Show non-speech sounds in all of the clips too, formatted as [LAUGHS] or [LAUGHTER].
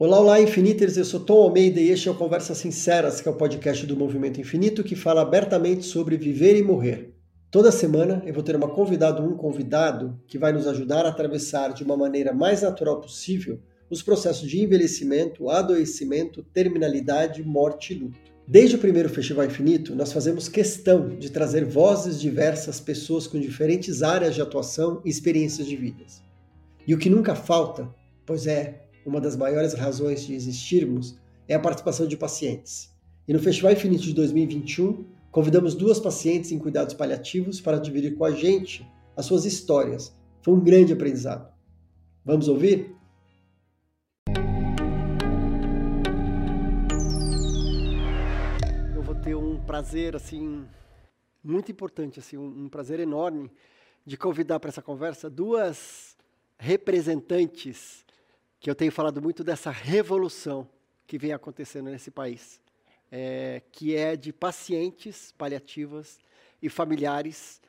Olá, olá, Infiniters! Eu sou Tom Almeida e este é o Conversas Sinceras, que é o podcast do Movimento Infinito que fala abertamente sobre viver e morrer. Toda semana eu vou ter uma convidada ou um convidado que vai nos ajudar a atravessar de uma maneira mais natural possível os processos de envelhecimento, adoecimento, terminalidade, morte e luto. Desde o primeiro Festival Infinito, nós fazemos questão de trazer vozes diversas, pessoas com diferentes áreas de atuação e experiências de vidas. E o que nunca falta, pois é uma das maiores razões de existirmos, é a participação de pacientes. E no Festival Infinito de 2021, convidamos duas pacientes em cuidados paliativos para dividir com a gente as suas histórias. Foi um grande aprendizado. Vamos ouvir? Eu vou ter um prazer assim muito importante, assim, um prazer enorme de convidar para essa conversa duas representantes que eu tenho falado muito dessa revolução que vem acontecendo nesse país, é, que é de pacientes paliativas e familiares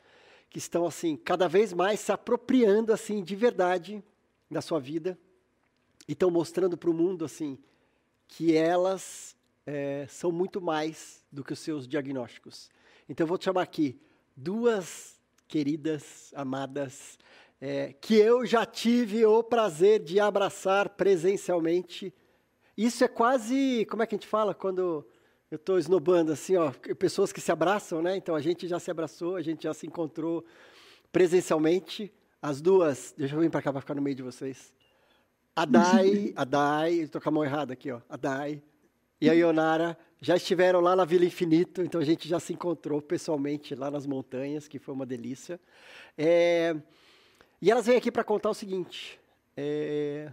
que estão assim cada vez mais se apropriando assim de verdade da sua vida e estão mostrando para o mundo assim que elas é, são muito mais do que os seus diagnósticos. Então eu vou te chamar aqui duas queridas, amadas é, que eu já tive o prazer de abraçar presencialmente. Isso é quase, como é que a gente fala quando eu estou esnobando assim, ó, pessoas que se abraçam, né? Então a gente já se abraçou, a gente já se encontrou presencialmente. As duas, deixa eu vir para cá para ficar no meio de vocês. A Dai, a Dai, estou com a mão errada aqui, ó. A Dai e a Ionara já estiveram lá na Vila Infinito, então a gente já se encontrou pessoalmente lá nas montanhas, que foi uma delícia. É, e elas vêm aqui para contar o seguinte. É...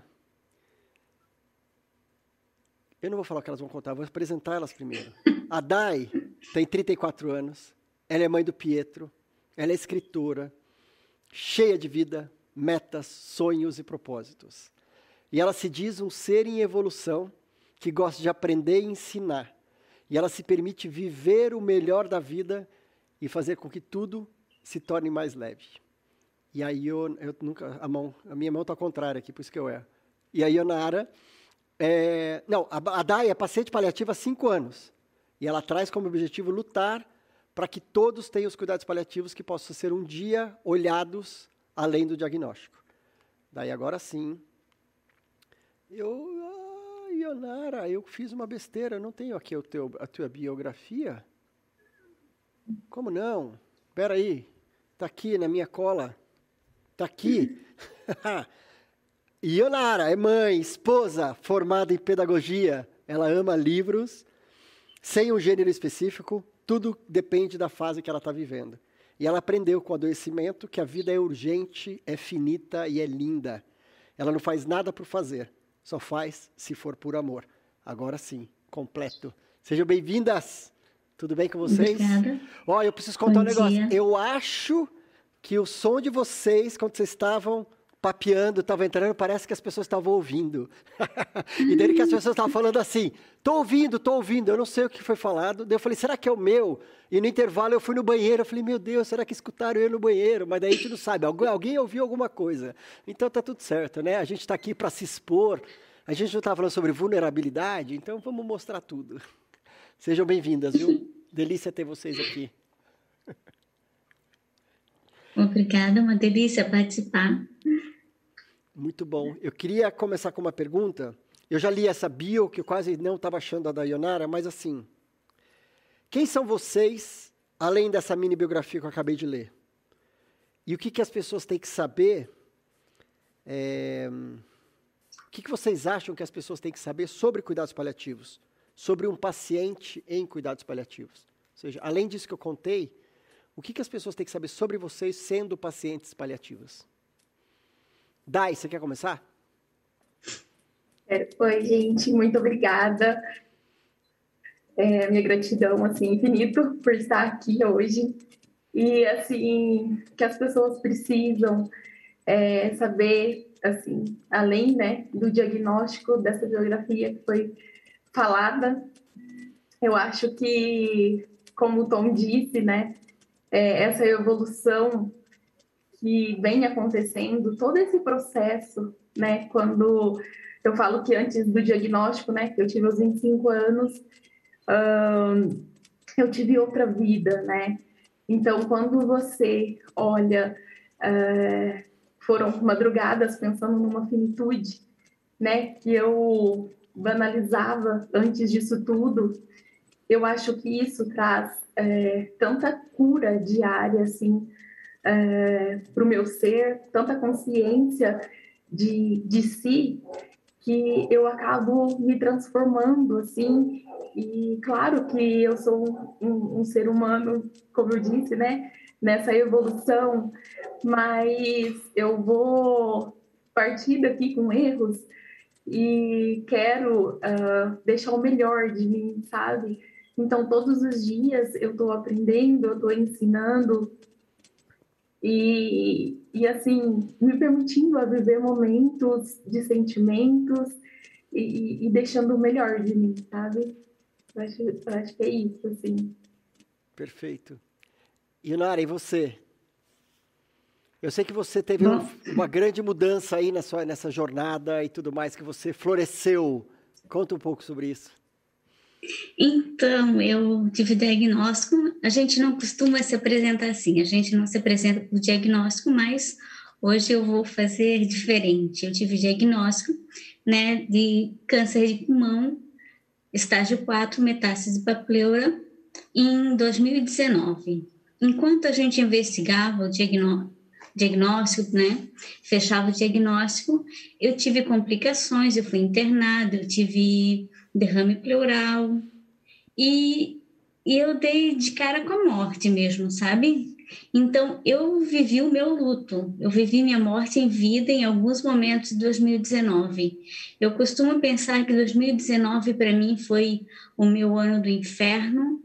Eu não vou falar o que elas vão contar, vou apresentar elas primeiro. A Dai tem 34 anos, ela é mãe do Pietro, ela é escritora, cheia de vida, metas, sonhos e propósitos. E ela se diz um ser em evolução que gosta de aprender e ensinar. E ela se permite viver o melhor da vida e fazer com que tudo se torne mais leve. E aí eu, eu nunca, a mão, a minha mão está contrária aqui, por isso que eu erro. E a Ionara, é, não, a, a Dai é paciente paliativa há cinco anos. E ela traz como objetivo lutar para que todos tenham os cuidados paliativos que possam ser um dia olhados além do diagnóstico. Daí agora sim, eu, Ionara, eu fiz uma besteira, não tenho aqui o teu, a tua biografia. Como não? Espera aí, está aqui na minha cola. Está aqui. [LAUGHS] Ionara é mãe, esposa, formada em pedagogia. Ela ama livros, sem um gênero específico, tudo depende da fase que ela está vivendo. E ela aprendeu com o adoecimento que a vida é urgente, é finita e é linda. Ela não faz nada por fazer, só faz se for por amor. Agora sim, completo. Sejam bem-vindas! Tudo bem com vocês? Obrigada. Ó, eu preciso contar Bom um negócio. dia. Eu acho que o som de vocês, quando vocês estavam papeando, estavam entrando, parece que as pessoas estavam ouvindo. [LAUGHS] e daí que as pessoas estavam falando assim, tô ouvindo, tô ouvindo, eu não sei o que foi falado. Daí eu falei, será que é o meu? E no intervalo eu fui no banheiro, eu falei, meu Deus, será que escutaram eu no banheiro? Mas daí a gente não sabe, alguém, alguém ouviu alguma coisa. Então tá tudo certo, né? A gente está aqui para se expor, a gente não está falando sobre vulnerabilidade, então vamos mostrar tudo. Sejam bem-vindas, viu? Delícia ter vocês aqui. Obrigada, uma delícia participar. Muito bom. Eu queria começar com uma pergunta. Eu já li essa bio, que eu quase não estava achando a da Ionara, mas assim. Quem são vocês, além dessa mini biografia que eu acabei de ler? E o que, que as pessoas têm que saber? é, o que, que vocês acham que as pessoas têm que saber sobre cuidados paliativos? Sobre um paciente em cuidados paliativos? Ou seja, além disso que eu contei, o que, que as pessoas têm que saber sobre vocês sendo pacientes paliativos? Dai, você quer começar? É, Oi, gente, muito obrigada. É, minha gratidão, assim, infinito por estar aqui hoje. E, assim, que as pessoas precisam é, saber, assim, além, né, do diagnóstico dessa biografia que foi falada, eu acho que, como o Tom disse, né, é, essa evolução que vem acontecendo, todo esse processo, né, quando eu falo que antes do diagnóstico, né, que eu tive aos 25 anos, eu tive outra vida, né? Então, quando você olha, uh, foram madrugadas pensando numa finitude, né, que eu banalizava antes disso tudo, eu acho que isso traz é, tanta cura diária, assim, é, para o meu ser, tanta consciência de, de si, que eu acabo me transformando, assim, e claro que eu sou um, um ser humano, como eu disse, né, nessa evolução, mas eu vou partir daqui com erros e quero uh, deixar o melhor de mim, sabe? Então, todos os dias eu estou aprendendo, eu estou ensinando e, e, assim, me permitindo a viver momentos de sentimentos e, e deixando o melhor de mim, sabe? Eu acho, eu acho que é isso, assim. Perfeito. E Nara, e você? Eu sei que você teve um, uma grande mudança aí na sua, nessa jornada e tudo mais, que você floresceu. Conta um pouco sobre isso. Então, eu tive diagnóstico. A gente não costuma se apresentar assim, a gente não se apresenta por diagnóstico, mas hoje eu vou fazer diferente. Eu tive diagnóstico né, de câncer de pulmão, estágio 4, metástase papleura, em 2019. Enquanto a gente investigava o diagnóstico, diagnóstico, né? Fechava o diagnóstico, eu tive complicações, eu fui internada, eu tive derrame pleural e, e eu dei de cara com a morte mesmo, sabe? Então eu vivi o meu luto, eu vivi minha morte em vida em alguns momentos de 2019. Eu costumo pensar que 2019 para mim foi o meu ano do inferno,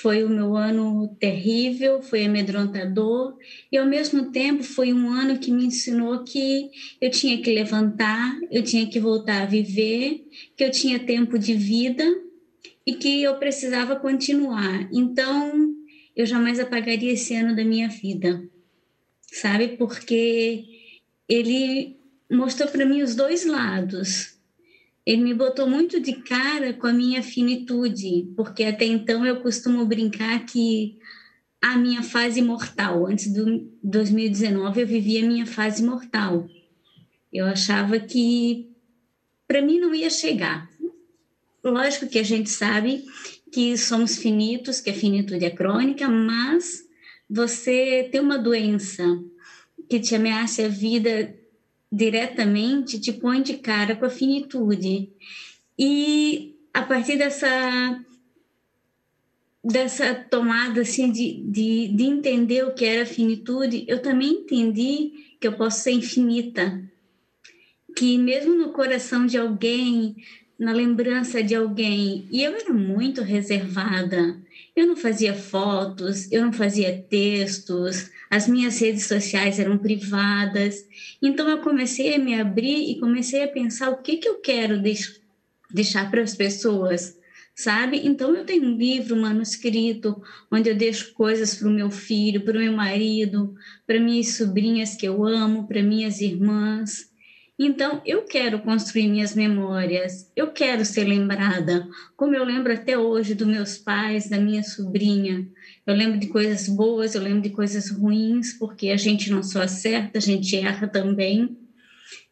foi o meu ano terrível, foi amedrontador, e ao mesmo tempo foi um ano que me ensinou que eu tinha que levantar, eu tinha que voltar a viver, que eu tinha tempo de vida e que eu precisava continuar. Então, eu jamais apagaria esse ano da minha vida, sabe? Porque ele mostrou para mim os dois lados ele me botou muito de cara com a minha finitude, porque até então eu costumo brincar que a minha fase mortal, antes do 2019 eu vivia a minha fase mortal. Eu achava que para mim não ia chegar. Lógico que a gente sabe que somos finitos, que a finitude é crônica, mas você tem uma doença que te ameaça a vida diretamente te põe de cara com a finitude. E a partir dessa dessa tomada assim de, de, de entender o que era finitude, eu também entendi que eu posso ser infinita. Que mesmo no coração de alguém, na lembrança de alguém, e eu era muito reservada. Eu não fazia fotos, eu não fazia textos, as minhas redes sociais eram privadas. Então eu comecei a me abrir e comecei a pensar o que, que eu quero deix deixar para as pessoas, sabe? Então eu tenho um livro manuscrito onde eu deixo coisas para o meu filho, para o meu marido, para minhas sobrinhas que eu amo, para minhas irmãs. Então, eu quero construir minhas memórias, eu quero ser lembrada, como eu lembro até hoje dos meus pais, da minha sobrinha. Eu lembro de coisas boas, eu lembro de coisas ruins, porque a gente não só acerta, a gente erra também.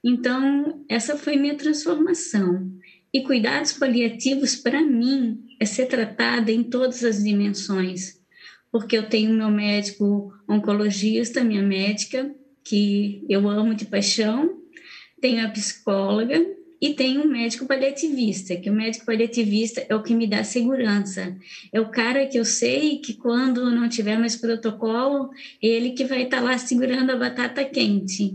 Então, essa foi minha transformação. E cuidados paliativos, para mim, é ser tratada em todas as dimensões, porque eu tenho meu médico oncologista, minha médica, que eu amo de paixão, tenho a psicóloga e tenho um médico paliativista, que o médico paliativista é o que me dá segurança. É o cara que eu sei que quando não tiver mais protocolo, é ele que vai estar lá segurando a batata quente.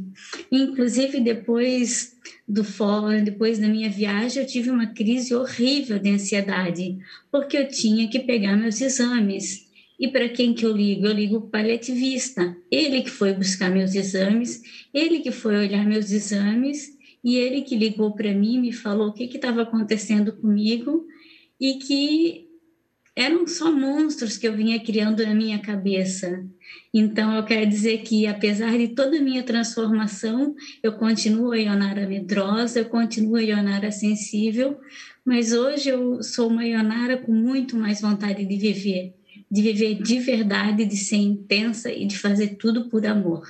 Inclusive, depois do fórum, depois da minha viagem, eu tive uma crise horrível de ansiedade, porque eu tinha que pegar meus exames. E para quem que eu ligo? Eu ligo o paliativista. Ele que foi buscar meus exames, ele que foi olhar meus exames e ele que ligou para mim me falou o que estava acontecendo comigo e que eram só monstros que eu vinha criando na minha cabeça. Então, eu quero dizer que, apesar de toda a minha transformação, eu continuo a Ionara medrosa, eu continuo a Ionara sensível, mas hoje eu sou uma Ionara com muito mais vontade de viver, de viver de verdade, de ser intensa e de fazer tudo por amor.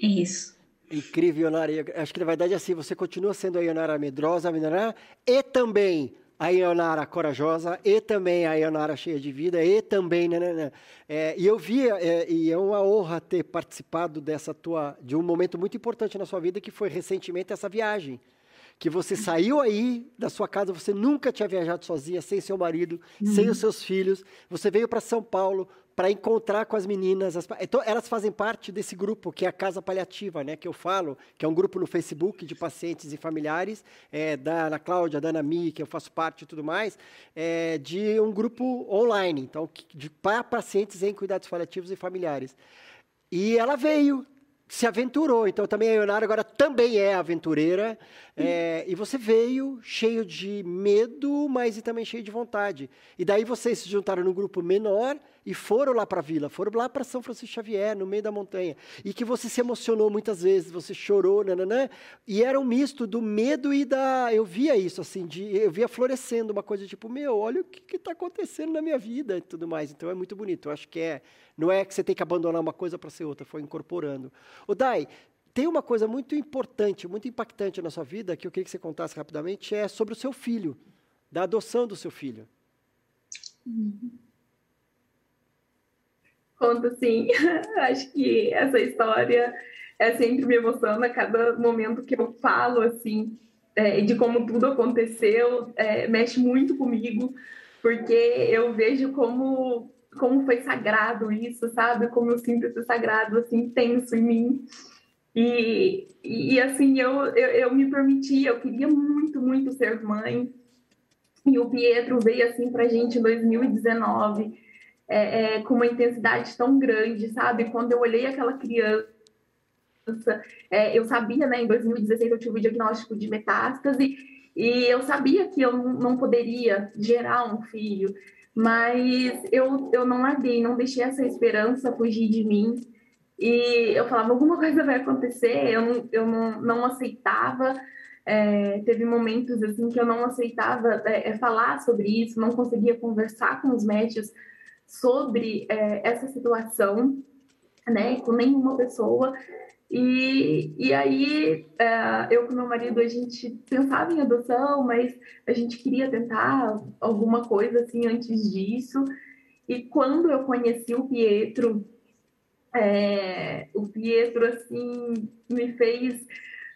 É isso. Incrível, Ionara. Acho que na verdade é assim, você continua sendo a Ionara medrosa, a e também a Ionara corajosa, e também a Ionara cheia de vida, e também, né, né, né. É, e eu vi, é, e é uma honra ter participado dessa tua, de um momento muito importante na sua vida, que foi recentemente essa viagem que você saiu aí da sua casa, você nunca tinha viajado sozinha, sem seu marido, uhum. sem os seus filhos, você veio para São Paulo para encontrar com as meninas. As, então, elas fazem parte desse grupo que é a Casa Paliativa, né, que eu falo, que é um grupo no Facebook de pacientes e familiares, é, da Ana Cláudia, da Ana Mi, que eu faço parte e tudo mais, é, de um grupo online, então, de, para pacientes em cuidados paliativos e familiares. E ela veio, se aventurou. Então também a Ionara agora também é aventureira. É, e você veio cheio de medo, mas e também cheio de vontade. E daí vocês se juntaram num grupo menor e foram lá para a vila, foram lá para São Francisco Xavier, no meio da montanha. E que você se emocionou muitas vezes, você chorou, nananã. E era um misto do medo e da. Eu via isso, assim, de, eu via florescendo uma coisa tipo, meu, olha o que está acontecendo na minha vida e tudo mais. Então é muito bonito. Eu acho que é. Não é que você tem que abandonar uma coisa para ser outra, foi incorporando. O Dai, tem uma coisa muito importante, muito impactante na sua vida, que eu queria que você contasse rapidamente, é sobre o seu filho, da adoção do seu filho. Conto sim. [LAUGHS] Acho que essa história é sempre me emociona a cada momento que eu falo, assim, é, de como tudo aconteceu, é, mexe muito comigo, porque eu vejo como como foi sagrado isso, sabe? Como eu sinto esse sagrado, assim, intenso em mim. E, e assim, eu, eu, eu me permiti, eu queria muito, muito ser mãe. E o Pietro veio, assim, pra gente em 2019, é, é, com uma intensidade tão grande, sabe? Quando eu olhei aquela criança, é, eu sabia, né, em 2016 eu tive o diagnóstico de metástase, e eu sabia que eu não poderia gerar um filho mas eu, eu não larguei, não deixei essa esperança fugir de mim. E eu falava, alguma coisa vai acontecer, eu não, eu não, não aceitava. É, teve momentos assim que eu não aceitava é, é, falar sobre isso, não conseguia conversar com os médicos sobre é, essa situação, né, com nenhuma pessoa. E, e aí, é, eu com meu marido, a gente pensava em adoção, mas a gente queria tentar alguma coisa assim antes disso. E quando eu conheci o Pietro, é, o Pietro, assim, me fez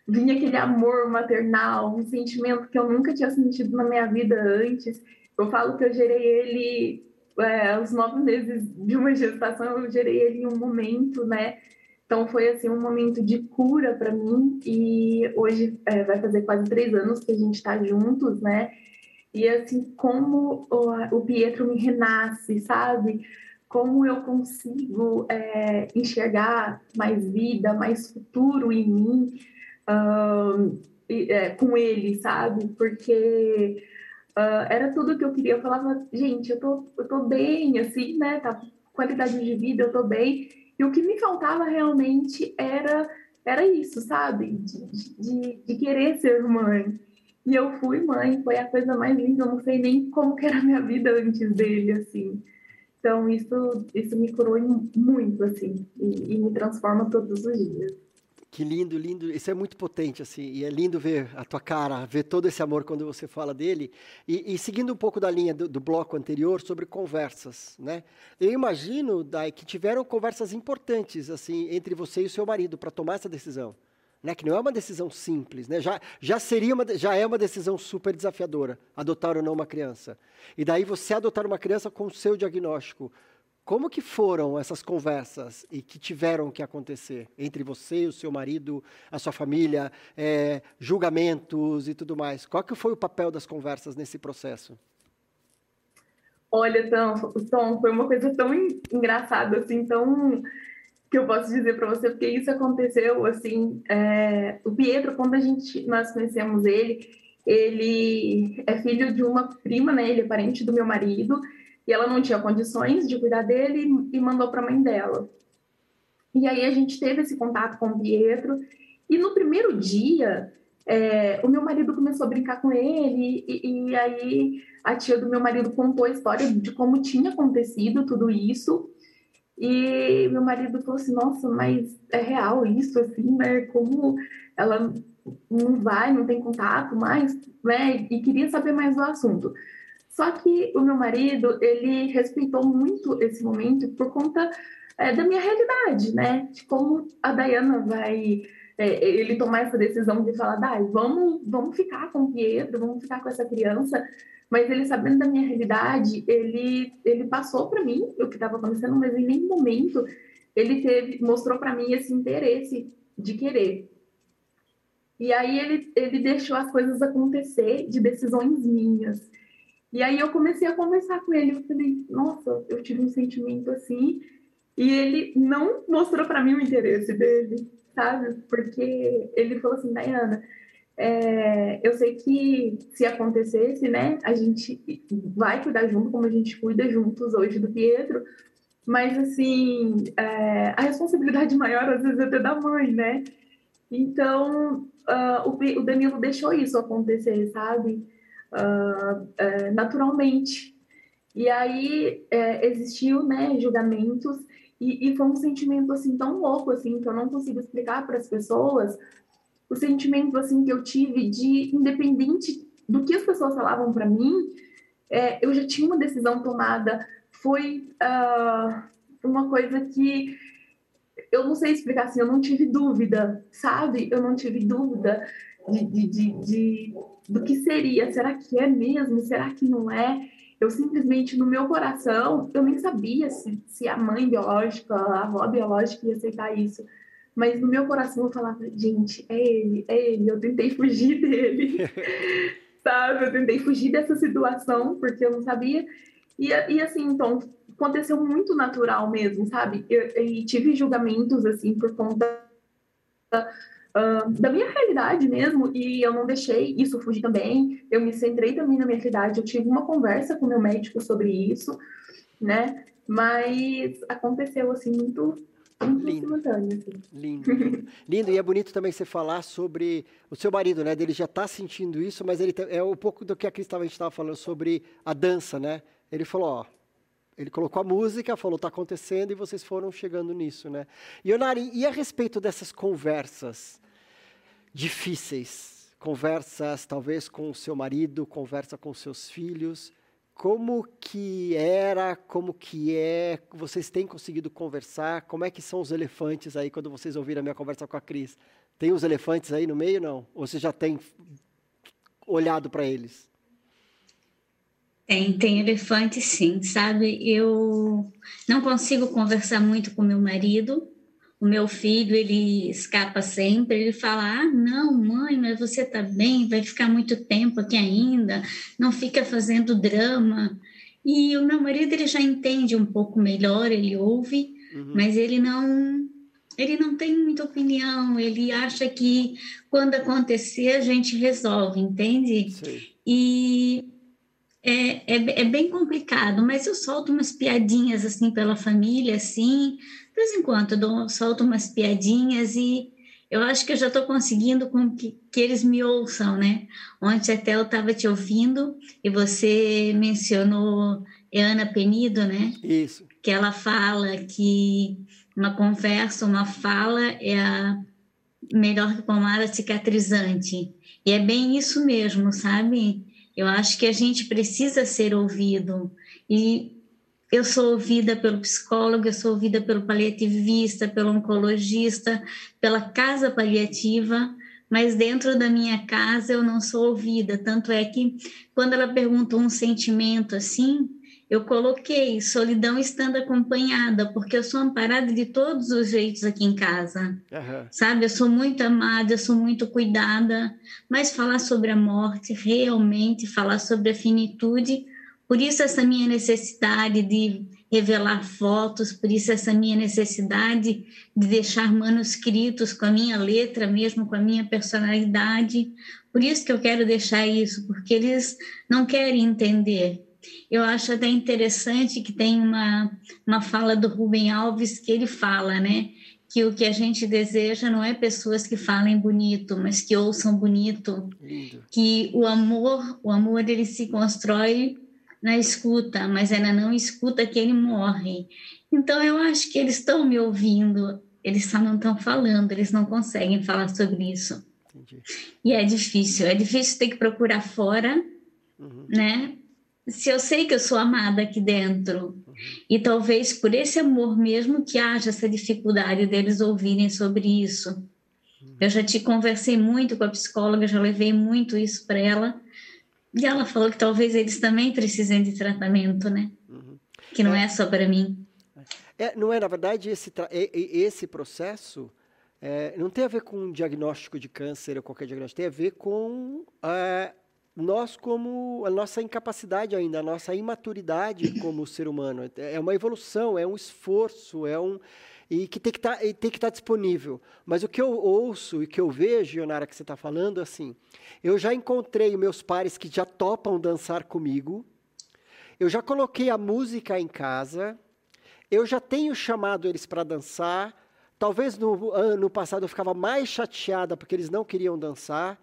vinha aquele amor maternal, um sentimento que eu nunca tinha sentido na minha vida antes. Eu falo que eu gerei ele é, aos nove meses de uma gestação, eu gerei em um momento, né? Então foi assim um momento de cura para mim e hoje é, vai fazer quase três anos que a gente está juntos, né? E assim como o, o, Pietro me renasce, sabe? Como eu consigo é, enxergar mais vida, mais futuro em mim uh, é, com ele, sabe? Porque uh, era tudo que eu queria. Eu falava, gente, eu tô, eu tô bem, assim, né? Tá qualidade de vida, eu tô bem e o que me faltava realmente era, era isso, sabe? De, de, de querer ser mãe. E eu fui mãe, foi a coisa mais linda, eu não sei nem como que era a minha vida antes dele, assim. Então, isso, isso me curou muito, assim, e, e me transforma todos os dias. Que lindo, lindo. Isso é muito potente, assim. E é lindo ver a tua cara, ver todo esse amor quando você fala dele. E, e seguindo um pouco da linha do, do, bloco anterior sobre conversas, né? Eu imagino, Dai, que tiveram conversas importantes, assim, entre você e o seu marido para tomar essa decisão. Né? Que não é uma decisão simples, né? Já, já seria uma, já é uma decisão super desafiadora, adotar ou não uma criança. E daí você adotar uma criança com o seu diagnóstico como que foram essas conversas e que tiveram que acontecer entre você, o seu marido, a sua família, é, julgamentos e tudo mais? Qual que foi o papel das conversas nesse processo? Olha, Tom, Tom foi uma coisa tão engraçada, assim, tão que eu posso dizer para você, porque isso aconteceu, assim, é, o Pietro, quando a gente, nós conhecemos ele, ele é filho de uma prima, né, ele é parente do meu marido, e ela não tinha condições de cuidar dele e mandou para a mãe dela. E aí a gente teve esse contato com o Pietro e no primeiro dia é, o meu marido começou a brincar com ele, e, e, aí a tia do meu marido contou a história de como tinha acontecido tudo isso. E meu marido falou assim: Nossa, mas é real isso, assim, né? Como ela não vai, não tem contato mais, né? E queria saber mais do assunto. Só que o meu marido, ele respeitou muito esse momento por conta é, da minha realidade, né? De como a Dayana vai é, ele tomar essa decisão de falar, Dai, vamos, vamos ficar com o Pietro, vamos ficar com essa criança, mas ele sabendo da minha realidade, ele, ele passou para mim o que estava acontecendo, mas em nenhum momento ele teve, mostrou para mim esse interesse de querer. E aí ele, ele deixou as coisas acontecer de decisões minhas. E aí eu comecei a conversar com ele, eu falei, nossa, eu tive um sentimento assim, e ele não mostrou para mim o interesse dele sabe? Porque ele falou assim, Dayana, é, eu sei que se acontecesse, né, a gente vai cuidar junto, como a gente cuida juntos hoje do Pietro, mas assim, é, a responsabilidade [LAUGHS] maior às vezes é ter da mãe, né? Então, uh, o, o, Danilo deixou isso acontecer, sabe? Uh, naturalmente. E aí é, existiu, né, julgamentos e, e, foi um sentimento assim tão louco assim que eu não consigo explicar para as pessoas. O sentimento assim que eu tive de independente do que as pessoas falavam para mim, é, eu já tinha uma decisão tomada. Foi uh, uma coisa que eu não sei explicar assim, eu não tive dúvida, sabe? Eu não tive dúvida de, de, de, de do que seria. Será que é mesmo? Será que não é? eu simplesmente, no meu coração, eu nem sabia se, se a mãe biológica, a avó biológica ia aceitar isso. Mas no meu coração eu falava, gente, é ele, é ele. Eu tentei fugir [LAUGHS] dele, [LAUGHS] sabe? Eu tentei fugir dessa situação porque eu não sabia. E, e assim, então, aconteceu muito natural mesmo, sabe? Eu, e tive julgamentos, assim, por conta uh, da minha realidade mesmo, e eu não deixei isso fugir também. Eu me centrei também na minha realidade, eu tive uma conversa com meu médico sobre isso, né? Mas aconteceu assim muito Lindo. Assim. Lindo, lindo. [LAUGHS] lindo. E é bonito também você falar sobre o seu marido, né? Ele já está sentindo isso, mas ele é um pouco do que a Cris estava falando sobre a dança, né? Ele falou, ó, ele colocou a música, falou, está acontecendo, e vocês foram chegando nisso, né? E, Onari, e a respeito dessas conversas difíceis, conversas talvez com o seu marido, conversa com seus filhos, como que era, como que é, vocês têm conseguido conversar, como é que são os elefantes aí, quando vocês ouviram a minha conversa com a Cris? Tem os elefantes aí no meio, não? Ou você já tem olhado para eles? Tem, tem elefante sim, sabe? Eu não consigo conversar muito com meu marido, o meu filho, ele escapa sempre, ele fala: Ah, não, mãe, mas você tá bem, vai ficar muito tempo aqui ainda, não fica fazendo drama. E o meu marido, ele já entende um pouco melhor, ele ouve, uhum. mas ele não. Ele não tem muita opinião, ele acha que quando acontecer a gente resolve, entende? Sim. E é, é, é, bem complicado, mas eu solto umas piadinhas assim pela família, assim, de vez em quando eu dou, solto umas piadinhas e eu acho que eu já estou conseguindo com que, que, eles me ouçam, né? Ontem até eu estava te ouvindo e você mencionou Ana Penido, né? Isso. Que ela fala que uma conversa, uma fala é a melhor que pomada cicatrizante. E é bem isso mesmo, sabe? Eu acho que a gente precisa ser ouvido. E eu sou ouvida pelo psicólogo, eu sou ouvida pelo paliativista, pelo oncologista, pela casa paliativa, mas dentro da minha casa eu não sou ouvida. Tanto é que quando ela perguntou um sentimento assim, eu coloquei solidão estando acompanhada, porque eu sou amparada de todos os jeitos aqui em casa. Uhum. Sabe, eu sou muito amada, eu sou muito cuidada, mas falar sobre a morte, realmente falar sobre a finitude, por isso, essa minha necessidade de revelar fotos, por isso, essa minha necessidade de deixar manuscritos com a minha letra, mesmo com a minha personalidade. Por isso que eu quero deixar isso, porque eles não querem entender. Eu acho até interessante que tem uma, uma fala do Rubem Alves que ele fala, né? Que o que a gente deseja não é pessoas que falem bonito, mas que ouçam bonito. Lindo. Que o amor, o amor ele se constrói na escuta, mas é na não escuta que ele morre. Então eu acho que eles estão me ouvindo, eles só não estão falando, eles não conseguem falar sobre isso. Entendi. E é difícil, é difícil ter que procurar fora, uhum. né? Se eu sei que eu sou amada aqui dentro, uhum. e talvez por esse amor mesmo que haja essa dificuldade deles ouvirem sobre isso. Uhum. Eu já te conversei muito com a psicóloga, já levei muito isso para ela, e ela falou que talvez eles também precisem de tratamento, né? Uhum. Que não é, é só para mim. É, não é, na verdade, esse, esse processo é, não tem a ver com um diagnóstico de câncer ou qualquer diagnóstico, tem a ver com é, nós como a nossa incapacidade ainda, a nossa imaturidade como ser humano. É uma evolução, é um esforço, é um e que tem que tá, estar tá disponível. Mas o que eu ouço e que eu vejo, Ionara, que você está falando, assim, eu já encontrei meus pares que já topam dançar comigo, eu já coloquei a música em casa, eu já tenho chamado eles para dançar. Talvez no ano passado eu ficava mais chateada porque eles não queriam dançar.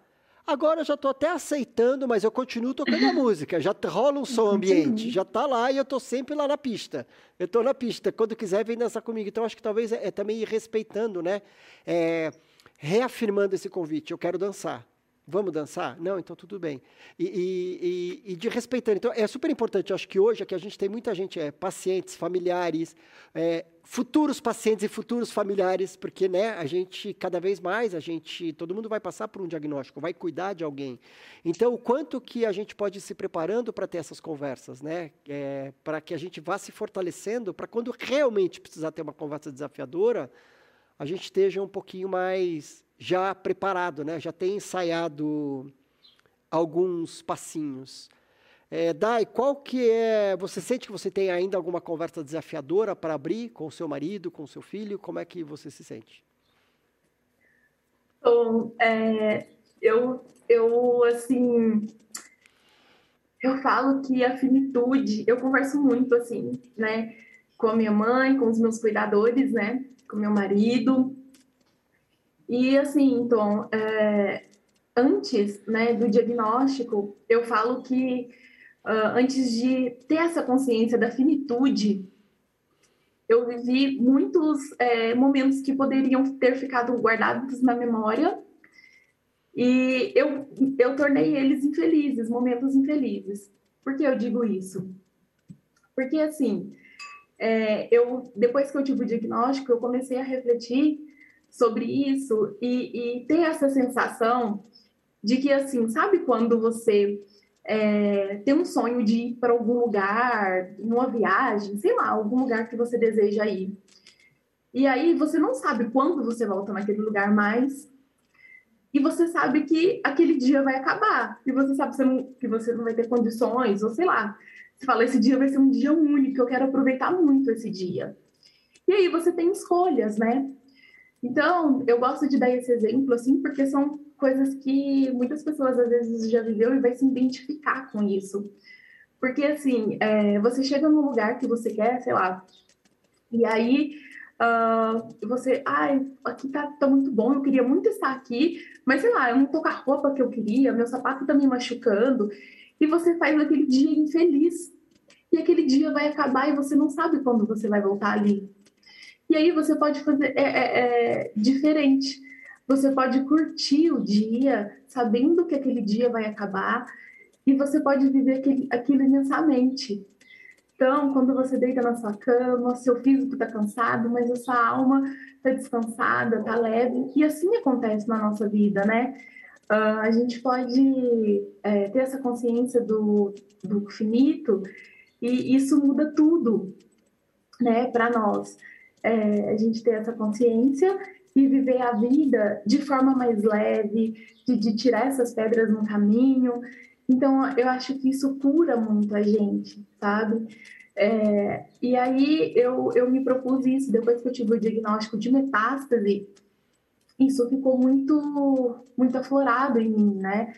Agora eu já estou até aceitando, mas eu continuo tocando a música. Já rola um som ambiente, já está lá e eu estou sempre lá na pista. Eu estou na pista. Quando quiser, vem dançar comigo. Então acho que talvez é, é também ir respeitando, né? É, reafirmando esse convite. Eu quero dançar. Vamos dançar? Não, então tudo bem. E, e, e, de respeitando. Então, é super importante. Acho que hoje aqui a gente tem muita gente, é, pacientes, familiares, é, futuros pacientes e futuros familiares, porque né, a gente, cada vez mais, a gente, todo mundo vai passar por um diagnóstico, vai cuidar de alguém. Então, o quanto que a gente pode ir se preparando para ter essas conversas, né? É, para que a gente vá se fortalecendo, para quando realmente precisar ter uma conversa desafiadora, a gente esteja um pouquinho mais já preparado, né? já tem ensaiado alguns passinhos. É, Dai, qual que é. Você sente que você tem ainda alguma conversa desafiadora para abrir com o seu marido, com o seu filho? Como é que você se sente? Bom, é, eu, eu, assim. Eu falo que a finitude, eu converso muito, assim, né, com a minha mãe, com os meus cuidadores, né, com meu marido, e assim, então, é, antes né, do diagnóstico, eu falo que uh, antes de ter essa consciência da finitude, eu vivi muitos é, momentos que poderiam ter ficado guardados na memória e eu, eu tornei eles infelizes, momentos infelizes. Por que eu digo isso? Porque, assim, é, eu, depois que eu tive o diagnóstico, eu comecei a refletir sobre isso e, e ter essa sensação de que, assim, sabe quando você é, tem um sonho de ir para algum lugar, numa viagem, sei lá, algum lugar que você deseja ir. E aí você não sabe quando você volta naquele lugar mais. E você sabe que aquele dia vai acabar. E você sabe que você não, que você não vai ter condições, ou sei lá. Você fala, esse dia vai ser um dia único, eu quero aproveitar muito esse dia. E aí você tem escolhas, né? Então, eu gosto de dar esse exemplo, assim, porque são coisas que muitas pessoas às vezes já viveu e vai se identificar com isso. Porque, assim, é, você chega num lugar que você quer, sei lá, e aí uh, você, ai, aqui tá, tá muito bom, eu queria muito estar aqui, mas sei lá, eu não tô com a roupa que eu queria, meu sapato tá me machucando, e você faz aquele dia infeliz. E aquele dia vai acabar e você não sabe quando você vai voltar ali. E aí você pode fazer é, é, é, diferente. Você pode curtir o dia, sabendo que aquele dia vai acabar, e você pode viver aquele, aquilo imensamente. Então, quando você deita na sua cama, seu físico está cansado, mas a sua alma está descansada, está leve, e assim acontece na nossa vida, né? Uh, a gente pode é, ter essa consciência do, do finito e isso muda tudo, né, para nós é, a gente ter essa consciência e viver a vida de forma mais leve, de, de tirar essas pedras no caminho. Então, eu acho que isso cura muito a gente, sabe? É, e aí eu, eu me propus isso depois que eu tive o diagnóstico de metástase. Isso ficou muito muito aflorado em mim, né?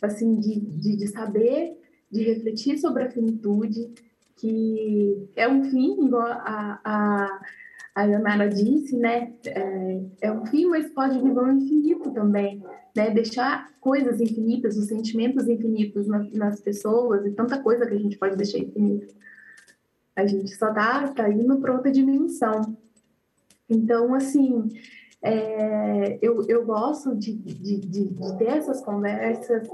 Assim, de, de, de saber de refletir sobre a finitude, que é um fim, igual a, a, a Leonara disse, né? É, é um fim, mas pode viver um infinito também, né? Deixar coisas infinitas, os sentimentos infinitos nas, nas pessoas e tanta coisa que a gente pode deixar infinita. A gente só tá, tá indo para outra dimensão. Então, assim, é, eu, eu gosto de, de, de, de ter essas conversas,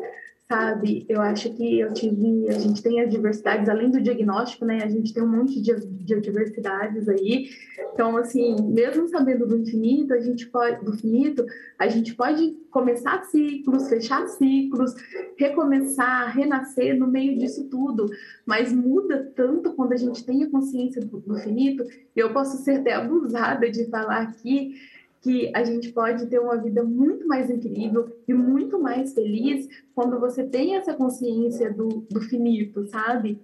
sabe? Eu acho que eu tive, a gente tem adversidades além do diagnóstico, né? A gente tem um monte de, de adversidades aí. Então, assim, mesmo sabendo do infinito, a gente pode, do finito, a gente pode começar ciclos, fechar ciclos, recomeçar, renascer no meio disso tudo. Mas muda tanto quando a gente tem a consciência do, do finito. Eu posso ser até abusada de falar aqui que a gente pode ter uma vida muito mais incrível e muito mais feliz quando você tem essa consciência do, do finito, sabe?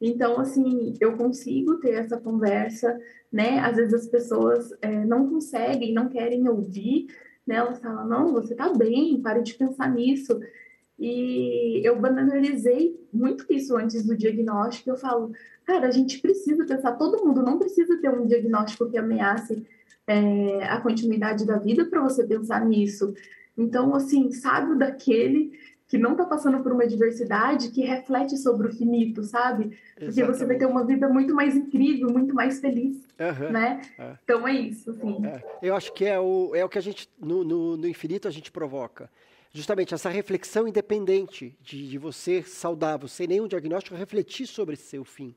Então, assim, eu consigo ter essa conversa, né? Às vezes as pessoas é, não conseguem, não querem ouvir, né? Elas falam, não, você tá bem, pare de pensar nisso. E eu banalizei muito isso antes do diagnóstico. Eu falo, cara, a gente precisa pensar, todo mundo não precisa ter um diagnóstico que ameace é, a continuidade da vida para você pensar nisso. Então, assim, sabe daquele que não está passando por uma diversidade que reflete sobre o finito, sabe? Porque Exatamente. você vai ter uma vida muito mais incrível, muito mais feliz, uhum. né? É. Então é isso, assim. É. Eu acho que é o, é o que a gente, no, no, no infinito, a gente provoca. Justamente essa reflexão independente de, de você saudável, sem nenhum diagnóstico, refletir sobre seu fim.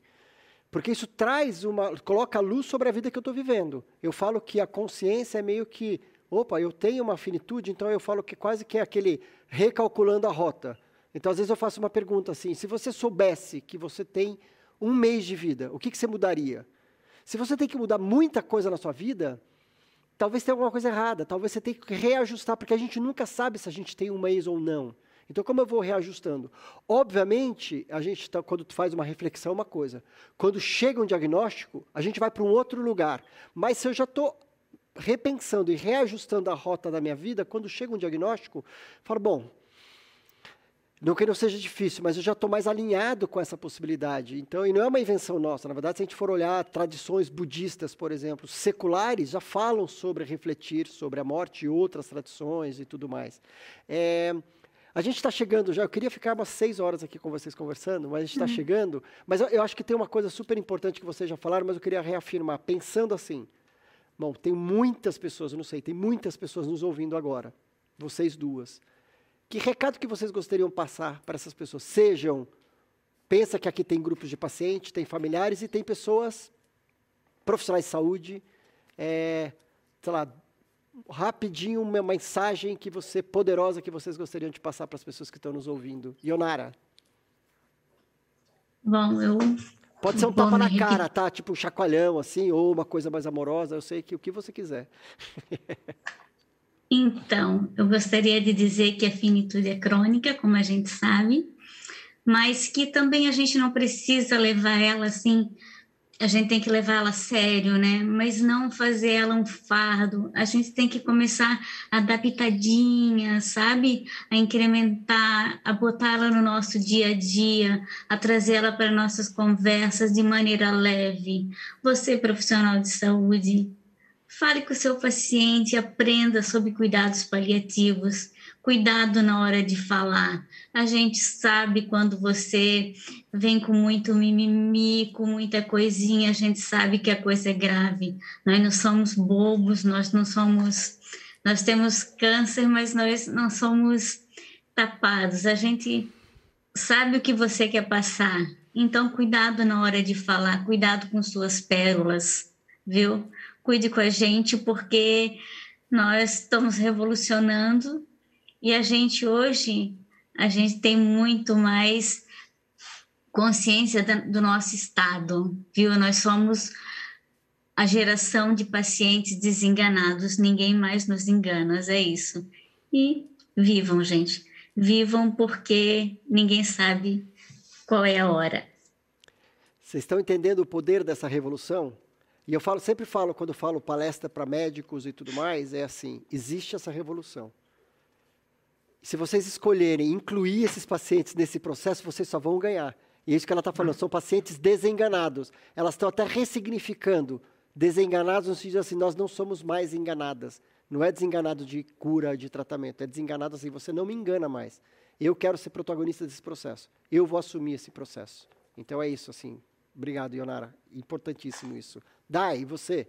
Porque isso traz uma. coloca luz sobre a vida que eu estou vivendo. Eu falo que a consciência é meio que. Opa, eu tenho uma finitude, então eu falo que quase que é aquele recalculando a rota. Então, às vezes, eu faço uma pergunta assim: se você soubesse que você tem um mês de vida, o que, que você mudaria? Se você tem que mudar muita coisa na sua vida, talvez tenha alguma coisa errada, talvez você tenha que reajustar, porque a gente nunca sabe se a gente tem um mês ou não. Então, como eu vou reajustando? Obviamente, a gente tá, quando tu faz uma reflexão, é uma coisa. Quando chega um diagnóstico, a gente vai para um outro lugar. Mas se eu já estou repensando e reajustando a rota da minha vida, quando chega um diagnóstico, falo, bom, não que não seja difícil, mas eu já estou mais alinhado com essa possibilidade. Então, e não é uma invenção nossa. Na verdade, se a gente for olhar tradições budistas, por exemplo, seculares, já falam sobre refletir sobre a morte e outras tradições e tudo mais. É, a gente está chegando já, eu queria ficar umas seis horas aqui com vocês conversando, mas a gente está uhum. chegando. Mas eu, eu, acho que tem uma coisa super importante que vocês já falaram, mas eu queria reafirmar, pensando assim. Bom, tem muitas pessoas, eu não sei, tem muitas pessoas nos ouvindo agora, vocês duas. Que recado que vocês gostariam de passar para essas pessoas? Sejam, pensa que aqui tem grupos de pacientes, tem familiares e tem pessoas, profissionais de saúde, é, sei lá, rapidinho uma mensagem que você poderosa que vocês gostariam de passar para as pessoas que estão nos ouvindo. Ionara. Bom, eu Pode ser um tapa na cara, tá? Tipo um chacoalhão, assim, ou uma coisa mais amorosa. Eu sei que o que você quiser. [LAUGHS] então, eu gostaria de dizer que a finitude é crônica, como a gente sabe, mas que também a gente não precisa levar ela assim a gente tem que levar ela a sério, né? Mas não fazer ela um fardo. A gente tem que começar a dar pitadinha, sabe? A incrementar, a botar ela no nosso dia a dia, a trazer ela para nossas conversas de maneira leve. Você, profissional de saúde, fale com o seu paciente, aprenda sobre cuidados paliativos cuidado na hora de falar. A gente sabe quando você vem com muito mimimi, com muita coisinha, a gente sabe que a coisa é grave. Nós não somos bobos, nós não somos. Nós temos câncer, mas nós não somos tapados. A gente sabe o que você quer passar. Então, cuidado na hora de falar, cuidado com suas pérolas, viu? Cuide com a gente, porque nós estamos revolucionando e a gente hoje, a gente tem muito mais consciência do nosso estado, viu? Nós somos a geração de pacientes desenganados, ninguém mais nos engana, é isso. E vivam, gente. Vivam porque ninguém sabe qual é a hora. Vocês estão entendendo o poder dessa revolução? E eu falo, sempre falo, quando falo palestra para médicos e tudo mais, é assim: existe essa revolução. Se vocês escolherem incluir esses pacientes nesse processo, vocês só vão ganhar. E é isso que ela está falando, são pacientes desenganados. Elas estão até ressignificando. Desenganados no sentido assim, nós não somos mais enganadas. Não é desenganado de cura, de tratamento, é desenganado assim, você não me engana mais. Eu quero ser protagonista desse processo. Eu vou assumir esse processo. Então é isso, assim. Obrigado, Ionara. Importantíssimo isso. Dai, você?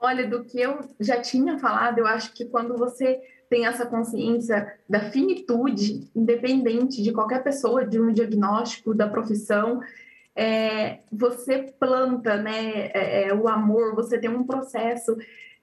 Olha, do que eu já tinha falado, eu acho que quando você tem essa consciência da finitude, independente de qualquer pessoa, de um diagnóstico, da profissão, é, você planta né, é, é o amor, você tem um processo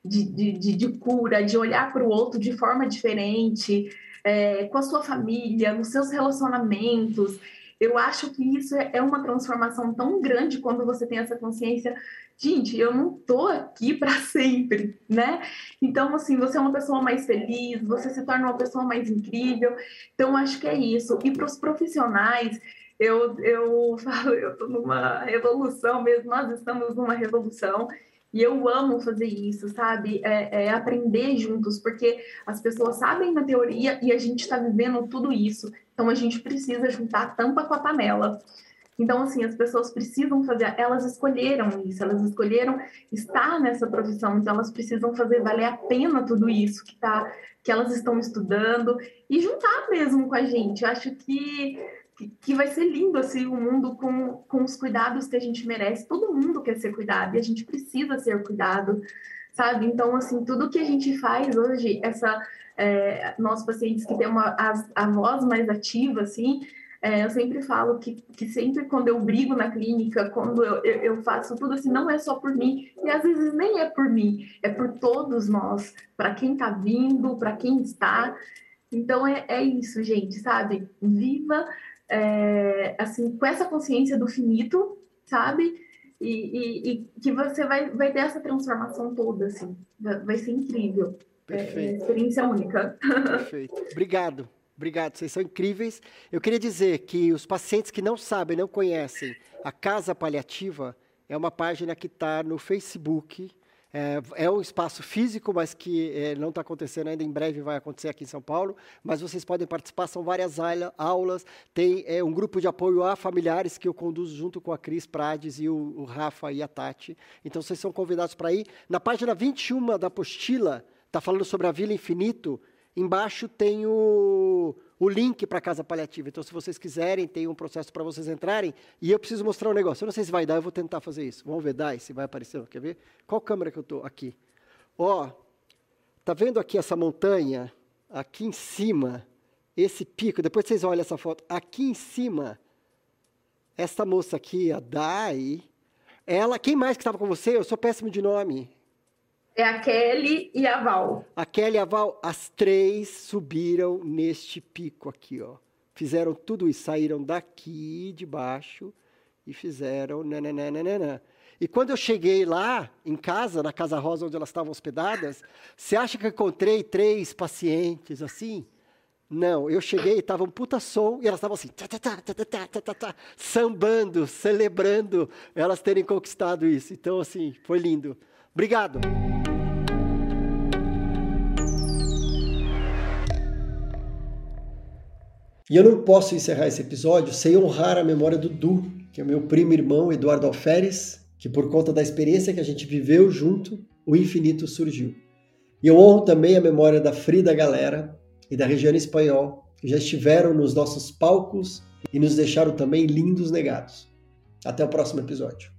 de, de, de, de cura, de olhar para o outro de forma diferente, é, com a sua família, nos seus relacionamentos. Eu acho que isso é, é uma transformação tão grande quando você tem essa consciência. Gente, eu não tô aqui [LAUGHS] para sempre, né? Então, assim, você é uma pessoa mais feliz, você se torna uma pessoa mais incrível. Então, acho que é isso. E para os profissionais, eu, eu [LAUGHS] falo, eu tô numa revolução mesmo, nós estamos numa revolução. E eu amo fazer isso, sabe? É, é, aprender juntos, porque as pessoas sabem na teoria e a gente está vivendo tudo isso. Então a gente precisa juntar a tampa com a panela. Então, assim, as pessoas precisam fazer, elas escolheram isso, elas escolheram estar nessa profissão, então elas precisam fazer valer a pena tudo isso que, tá, que elas estão estudando e juntar mesmo com a gente. Eu acho que que vai ser lindo assim o mundo com, com os cuidados que a gente merece. Todo mundo quer ser cuidado e a gente precisa ser cuidado, sabe? Então, assim, tudo que a gente faz hoje, essa é, pacientes que têm uma a, a voz mais ativa, assim, é, eu sempre falo que, que sempre quando eu brigo na clínica, quando eu, eu, eu, faço tudo assim, não é só por mim, e às vezes nem é por mim, é por todos nós, para quem está vindo, para quem está. Então é, é isso, gente, sabe? Viva é, assim, com essa consciência do finito, sabe? E, e, e, que você vai, vai ter essa transformação toda, assim. Vai ser incrível. Perfeito. É, é experiência única. Perfeito. Obrigado. Obrigado, vocês são incríveis. Eu queria dizer que os pacientes que não sabem, não conhecem, a Casa Paliativa é uma página que está no Facebook, é, é, um espaço físico, mas que é, não está acontecendo ainda, em breve vai acontecer aqui em São Paulo, mas vocês podem participar, são várias aulas, tem é, um grupo de apoio a familiares que eu conduzo junto com a Cris Prades e o, o Rafa e a Tati, então vocês são convidados para ir. Na página 21 da apostila, está falando sobre a Vila Infinito, embaixo tem o, o link para a casa paliativa. Então, se vocês quiserem, tem um processo para vocês entrarem. E eu preciso mostrar um negócio. Eu não sei se vai dar, eu vou tentar fazer isso. Vamos ver, dá, se vai aparecer. Quer ver? Qual câmera que eu estou? Aqui. Ó, tá vendo aqui essa montanha? Aqui em cima, esse pico. Depois vocês olham essa foto. Aqui em cima, essa moça aqui, a Dai, ela, quem mais que estava com você? Eu sou péssimo de nome. É a Kelly e a Val. A Kelly e a Val, as três subiram neste pico aqui, ó. Fizeram tudo isso, saíram daqui de baixo e fizeram nananana. E quando eu cheguei lá, em casa, na Casa Rosa, onde elas estavam hospedadas, você acha que eu encontrei três pacientes assim? Não, eu cheguei, estava um puta som, e elas estavam assim, tá, tá, tá, sambando, celebrando elas terem conquistado isso. Então, assim, foi lindo. Obrigado. E eu não posso encerrar esse episódio sem honrar a memória do Du, que é meu primo irmão Eduardo Alferes, que por conta da experiência que a gente viveu junto, o infinito surgiu. E eu honro também a memória da Frida Galera e da Região Espanhol, que já estiveram nos nossos palcos e nos deixaram também lindos negados. Até o próximo episódio.